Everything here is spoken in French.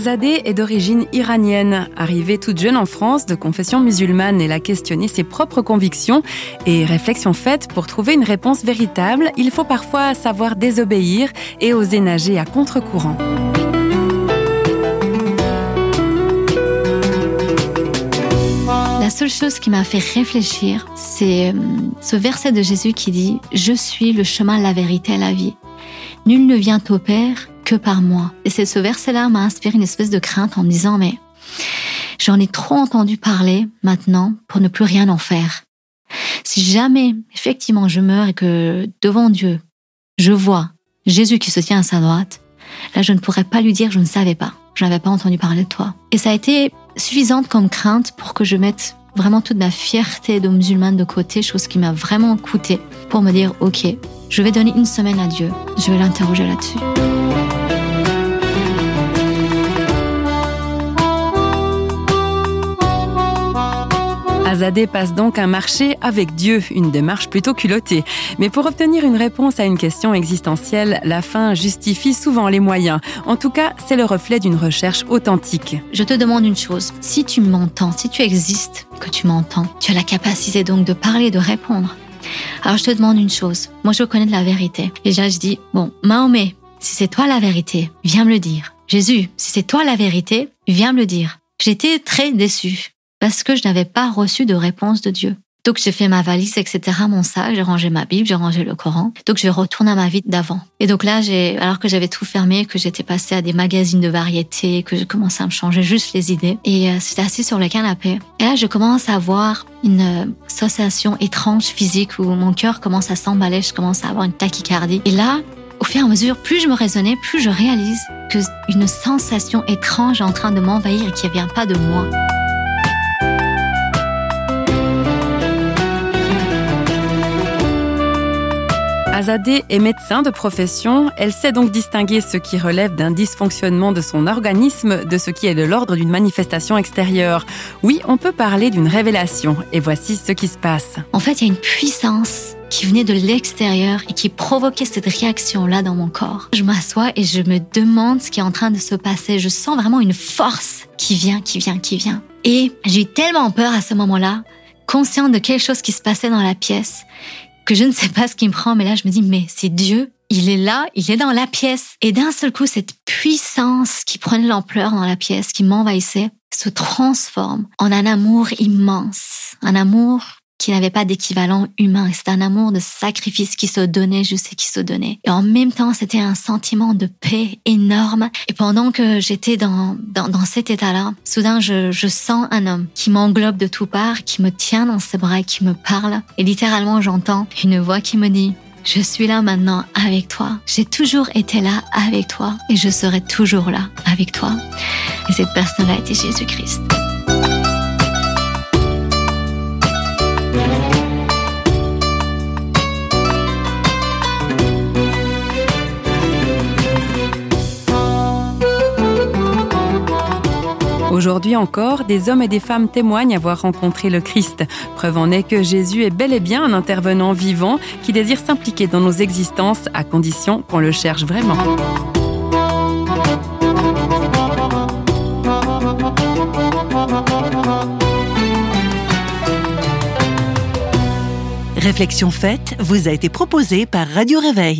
Azadeh est d'origine iranienne. Arrivée toute jeune en France, de confession musulmane, elle a questionné ses propres convictions et réflexion faite pour trouver une réponse véritable, il faut parfois savoir désobéir et oser nager à contre-courant. La seule chose qui m'a fait réfléchir, c'est euh, ce verset de Jésus qui dit ⁇ Je suis le chemin, la vérité et la vie. Nul ne vient au Père par moi. Et c'est ce verset-là m'a inspiré une espèce de crainte en me disant, mais j'en ai trop entendu parler maintenant pour ne plus rien en faire. Si jamais, effectivement, je meurs et que devant Dieu, je vois Jésus qui se tient à sa droite, là, je ne pourrais pas lui dire, je ne savais pas, je n'avais pas entendu parler de toi. Et ça a été suffisante comme crainte pour que je mette vraiment toute ma fierté de musulmane de côté, chose qui m'a vraiment coûté pour me dire, ok, je vais donner une semaine à Dieu, je vais l'interroger là-dessus. Azadeh passe donc un marché avec Dieu, une démarche plutôt culottée. Mais pour obtenir une réponse à une question existentielle, la fin justifie souvent les moyens. En tout cas, c'est le reflet d'une recherche authentique. Je te demande une chose, si tu m'entends, si tu existes, que tu m'entends, tu as la capacité donc de parler, de répondre. Alors je te demande une chose, moi je connais de la vérité. Déjà je dis, bon, Mahomet, si c'est toi la vérité, viens me le dire. Jésus, si c'est toi la vérité, viens me le dire. J'étais très déçue parce que je n'avais pas reçu de réponse de Dieu. Donc j'ai fait ma valise, etc., mon sac, j'ai rangé ma Bible, j'ai rangé le Coran. Donc je retourne à ma vie d'avant. Et donc là, j'ai, alors que j'avais tout fermé, que j'étais passée à des magazines de variété, que je commençais à me changer juste les idées, et euh, j'étais assise sur le canapé. Et là, je commence à avoir une euh, sensation étrange physique où mon cœur commence à s'emballer, je commence à avoir une tachycardie. Et là, au fur et à mesure, plus je me raisonnais, plus je réalise que une sensation étrange est en train de m'envahir et qui ne vient pas de moi. Azadeh est médecin de profession. Elle sait donc distinguer ce qui relève d'un dysfonctionnement de son organisme de ce qui est de l'ordre d'une manifestation extérieure. Oui, on peut parler d'une révélation. Et voici ce qui se passe. En fait, il y a une puissance qui venait de l'extérieur et qui provoquait cette réaction-là dans mon corps. Je m'assois et je me demande ce qui est en train de se passer. Je sens vraiment une force qui vient, qui vient, qui vient. Et j'ai tellement peur à ce moment-là, consciente de quelque chose qui se passait dans la pièce, que je ne sais pas ce qui me prend, mais là je me dis, mais c'est Dieu, il est là, il est dans la pièce. Et d'un seul coup, cette puissance qui prenait l'ampleur dans la pièce, qui m'envahissait, se transforme en un amour immense, un amour qui n'avait pas d'équivalent humain. C'était un amour de sacrifice qui se donnait, je sais qui se donnait. Et en même temps, c'était un sentiment de paix énorme. Et pendant que j'étais dans, dans, cet état-là, soudain, je, je sens un homme qui m'englobe de tout part, qui me tient dans ses bras qui me parle. Et littéralement, j'entends une voix qui me dit, je suis là maintenant avec toi. J'ai toujours été là avec toi et je serai toujours là avec toi. Et cette personne-là était Jésus-Christ. Aujourd'hui encore, des hommes et des femmes témoignent avoir rencontré le Christ. Preuve en est que Jésus est bel et bien un intervenant vivant qui désire s'impliquer dans nos existences à condition qu'on le cherche vraiment. Réflexion faite vous a été proposée par Radio Réveil.